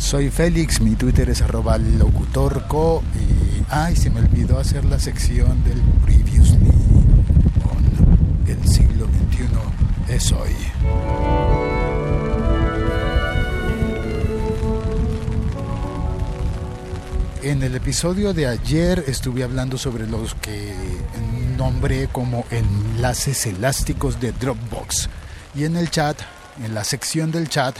Soy Félix, mi Twitter es arroba locutorco y ay, se me olvidó hacer la sección del previously con el siglo XXI es hoy. En el episodio de ayer estuve hablando sobre los que nombré como enlaces elásticos de Dropbox. Y en el chat, en la sección del chat,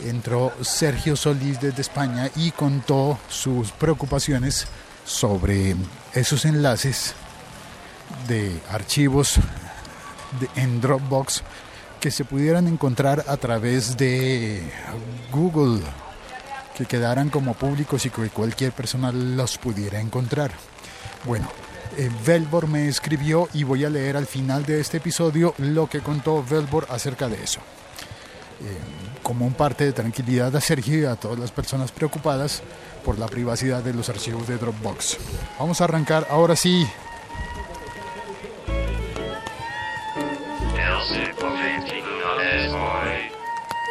entró Sergio Solís desde España y contó sus preocupaciones sobre esos enlaces de archivos en Dropbox que se pudieran encontrar a través de Google, que quedaran como públicos y que cualquier persona los pudiera encontrar. Bueno, eh, Velbor me escribió y voy a leer al final de este episodio lo que contó Velbor acerca de eso. Eh, como un parte de tranquilidad a Sergio y a todas las personas preocupadas por la privacidad de los archivos de Dropbox. Vamos a arrancar ahora sí.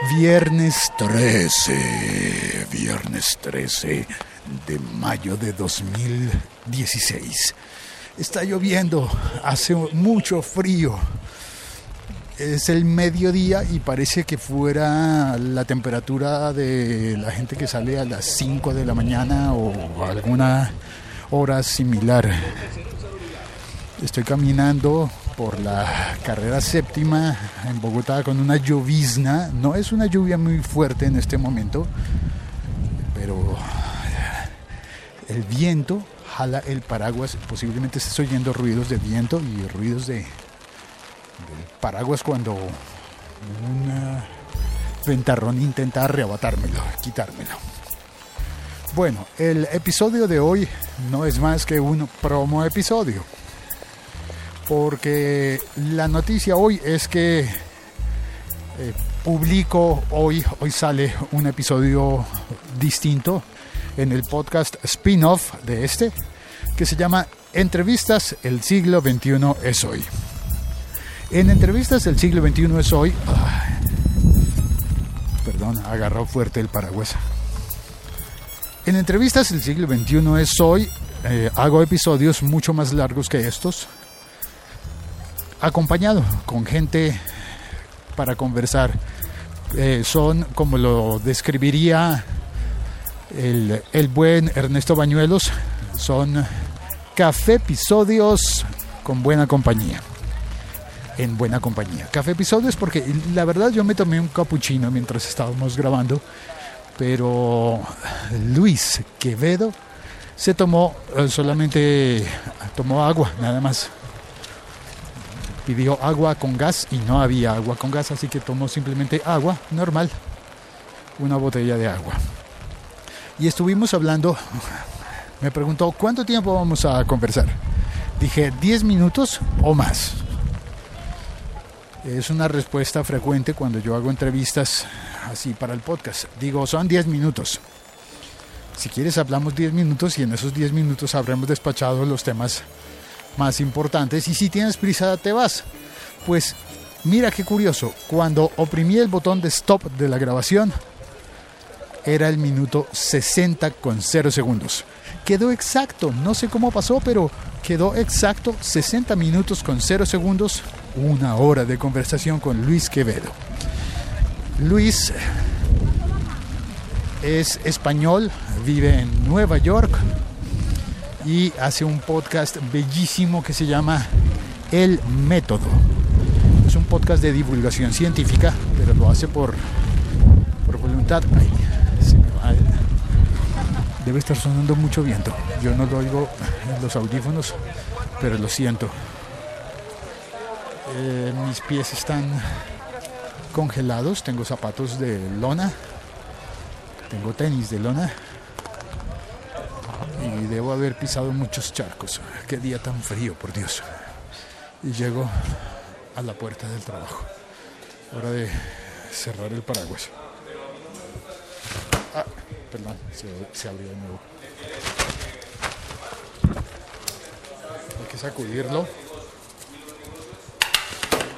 Viernes 13, viernes 13 de mayo de 2016. Está lloviendo, hace mucho frío. Es el mediodía y parece que fuera la temperatura de la gente que sale a las 5 de la mañana o alguna hora similar. Estoy caminando por la carrera séptima en Bogotá con una llovizna. No es una lluvia muy fuerte en este momento, pero el viento jala el paraguas. Posiblemente estés oyendo ruidos de viento y ruidos de, del paraguas cuando un ventarrón intenta arrebatármelo, quitármelo. Bueno, el episodio de hoy no es más que un promo episodio. Porque la noticia hoy es que eh, publico hoy, hoy sale un episodio distinto en el podcast spin-off de este, que se llama Entrevistas El siglo XXI es hoy. En Entrevistas El siglo XXI es hoy, perdón, agarró fuerte el paraguas. En Entrevistas El siglo XXI es hoy, eh, hago episodios mucho más largos que estos, acompañado con gente para conversar. Eh, son, como lo describiría el, buen Ernesto Bañuelos, son café episodios con buena compañía. En buena compañía. Café episodios porque la verdad yo me tomé un capuchino mientras estábamos grabando, pero Luis Quevedo se tomó solamente tomó agua, nada más pidió agua con gas y no había agua con gas, así que tomó simplemente agua normal, una botella de agua. Y estuvimos hablando, me preguntó, ¿cuánto tiempo vamos a conversar? Dije, 10 minutos o más. Es una respuesta frecuente cuando yo hago entrevistas así para el podcast. Digo, son 10 minutos. Si quieres hablamos 10 minutos y en esos 10 minutos habremos despachado los temas más importantes. Y si tienes prisa, te vas. Pues mira qué curioso, cuando oprimí el botón de stop de la grabación, era el minuto 60 con 0 segundos. Quedó exacto, no sé cómo pasó, pero quedó exacto 60 minutos con 0 segundos, una hora de conversación con Luis Quevedo. Luis es español, vive en Nueva York y hace un podcast bellísimo que se llama El Método. Es un podcast de divulgación científica, pero lo hace por, por voluntad. Ay, se me va Debe estar sonando mucho viento. Yo no lo oigo los audífonos, pero lo siento. Eh, mis pies están congelados. Tengo zapatos de lona. Tengo tenis de lona. Y debo haber pisado muchos charcos. Qué día tan frío, por Dios. Y llego a la puerta del trabajo. Hora de cerrar el paraguas. Ah, perdón, se, se abrió de nuevo. Sacudirlo.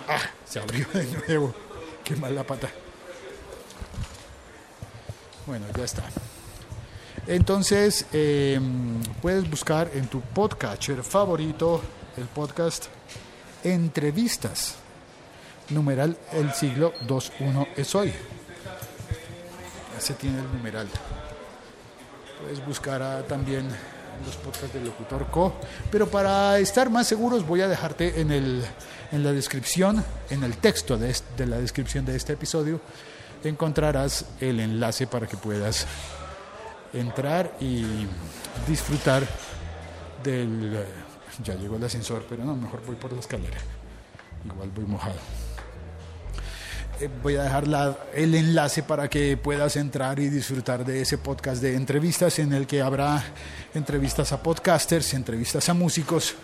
Ah, se abrió de nuevo. Qué mala pata. Bueno, ya está. Entonces, eh, puedes buscar en tu podcatcher favorito el podcast Entrevistas. Numeral El siglo 21 es hoy. Ese tiene el numeral. Puedes buscar también los podcasts del Locutor Co. Pero para estar más seguros voy a dejarte en, el, en la descripción, en el texto de, de la descripción de este episodio, encontrarás el enlace para que puedas entrar y disfrutar del... Ya llegó el ascensor, pero no, mejor voy por la escalera. Igual voy mojado. Eh, voy a dejar la- el enlace para que puedas entrar y disfrutar de ese podcast de entrevistas en el que habrá entrevistas a podcasters, entrevistas a músicos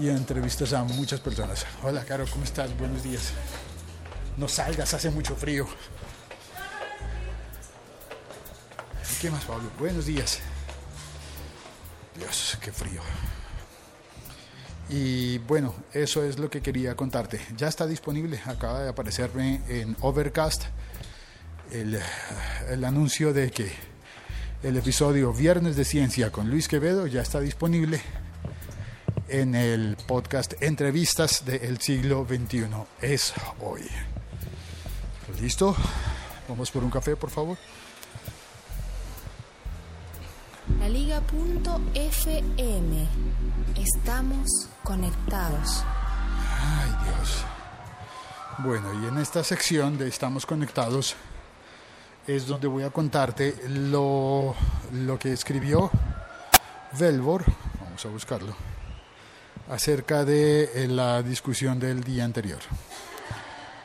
y entrevistas a muchas personas. Hola, Caro, ¿cómo estás? Buenos días. No salgas, hace mucho frío. ¿Qué más, Pablo? Buenos días. Dios, qué frío. Y bueno, eso es lo que quería contarte. Ya está disponible, acaba de aparecerme en Overcast el, anuncio de que el episodio Viernes de Ciencia con Luis Quevedo ya está disponible en el podcast Entrevistas del siglo XXI. Es hoy. ¿Listo? Vamos por un café, por favor. La Liga.fm. Estamos conectados. Ay Dios. Bueno, y en esta sección de Estamos Conectados es donde voy a contarte lo, lo que escribió Velvor, vamos a buscarlo, acerca de eh, la discusión del día anterior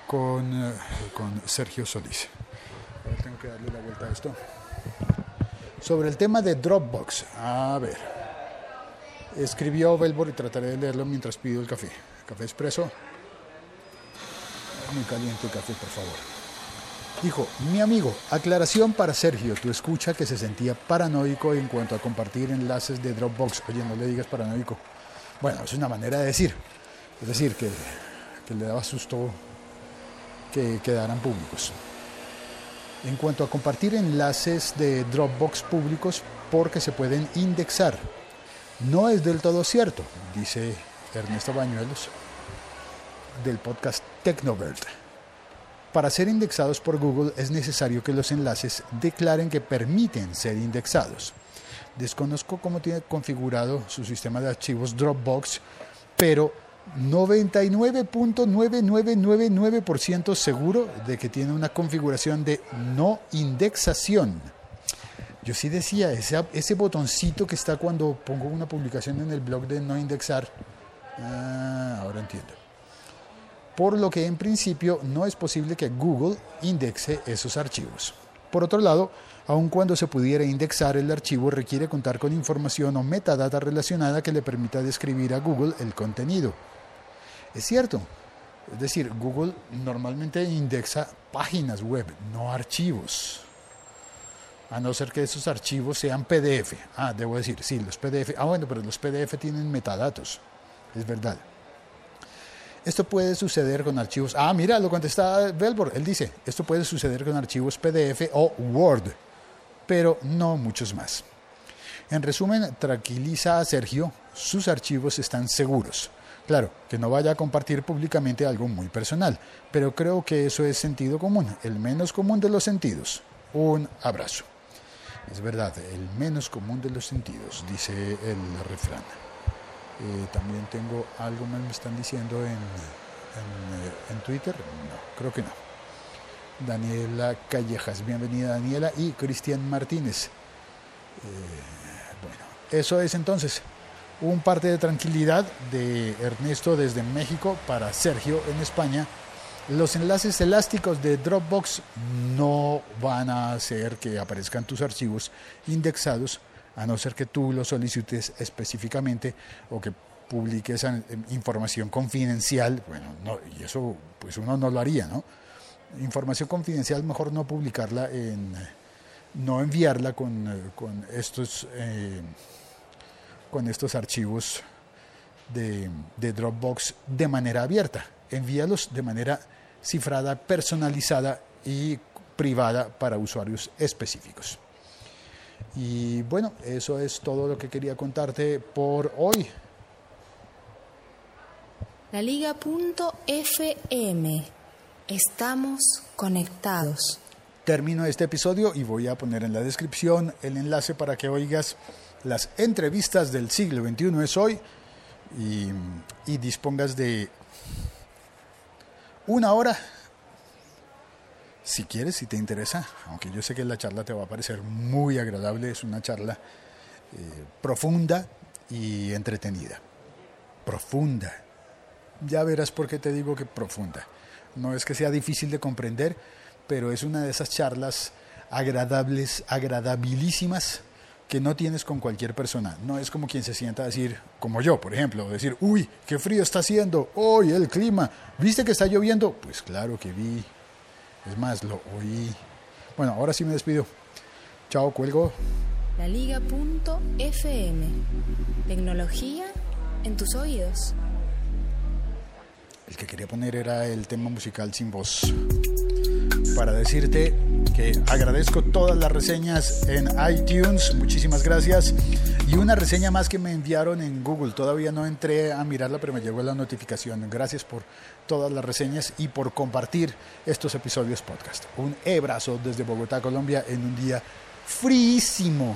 con, eh, con Sergio Solís. Tengo que darle la vuelta a esto. Sobre el tema de Dropbox. A ver. Escribió Velvor y trataré de leerlo mientras pido el café. Café expreso. Muy caliente el café, por favor. Dijo, mi amigo, aclaración para Sergio, tu escucha que se sentía paranoico en cuanto a compartir enlaces de Dropbox. Oye, no le digas paranoico. Bueno, es una manera de decir. Es decir, que, que le daba susto que quedaran públicos. En cuanto a compartir enlaces de Dropbox públicos porque se pueden indexar. No es del todo cierto, dice Ernesto Bañuelos del podcast Tecnovert. Para ser indexados por Google es necesario que los enlaces declaren que permiten ser indexados. Desconozco cómo tiene configurado su sistema de archivos Dropbox, pero 99.9999% seguro de que tiene una configuración de no indexación. Yo sí decía, ese, ese botoncito que está cuando pongo una publicación en el blog de no indexar, ah, ahora entiendo. Por lo que en principio no es posible que Google indexe esos archivos. Por otro lado, aun cuando se pudiera indexar el archivo, requiere contar con información o metadata relacionada que le permita describir a Google el contenido. Es cierto, es decir, Google normalmente indexa páginas web, no archivos. A no ser que esos archivos sean PDF. Ah, debo decir, sí, los PDF. Ah, bueno, pero los PDF tienen metadatos. Es verdad. Esto puede suceder con archivos. Ah, mira, lo contesta Belbor. Él dice, esto puede suceder con archivos PDF o Word, pero no muchos más. En resumen, tranquiliza a Sergio, sus archivos están seguros. Claro, que no vaya a compartir públicamente algo muy personal, pero creo que eso es sentido común, el menos común de los sentidos. Un abrazo. Es verdad, el menos común de los sentidos, dice el refrán. Eh, también tengo algo más, me están diciendo en, en, en, Twitter. No, creo que no. Daniela Callejas, bienvenida Daniela, y Cristian Martínez. Eh, bueno, eso es entonces un parte de tranquilidad de Ernesto desde México para Sergio en España. Los enlaces elásticos de Dropbox no van a hacer que aparezcan tus archivos indexados, a no ser que tú lo solicites específicamente o que publiques información confidencial. Bueno, no, y eso pues uno no lo haría, ¿no? Información confidencial mejor no publicarla en, no enviarla con, con estos... Eh, con estos archivos de, de, Dropbox de manera abierta. Envíalos de manera cifrada, personalizada y privada para usuarios específicos. Y bueno, eso es todo lo que quería contarte por hoy. La Liga.fm. Estamos conectados. Termino este episodio y voy a poner en la descripción el enlace para que oigas las entrevistas del siglo XXI es hoy y, dispongas de una hora, si quieres, si te interesa, aunque yo sé que la charla te va a parecer muy agradable, es una charla eh, profunda y entretenida. Profunda. Ya verás por qué te digo que profunda. No es que sea difícil de comprender, pero es una de esas charlas agradables, agradabilísimas que no tienes con cualquier persona. No es como quien se sienta a decir, como yo, por ejemplo, decir, uy, qué frío está haciendo, hoy el clima, ¿viste que está lloviendo? Pues claro que vi, es más, lo oí. Bueno, ahora sí me despido. Chao, cuelgo. La Liga.fm. Tecnología en tus oídos. El que quería poner era el tema musical sin voz para decirte que agradezco todas las reseñas en iTunes, muchísimas gracias. Y una reseña más que me enviaron en Google, todavía no entré a mirarla, pero me llegó la notificación. Gracias por todas las reseñas y por compartir estos episodios podcast. Un abrazo desde Bogotá, Colombia, en un día fríísimo.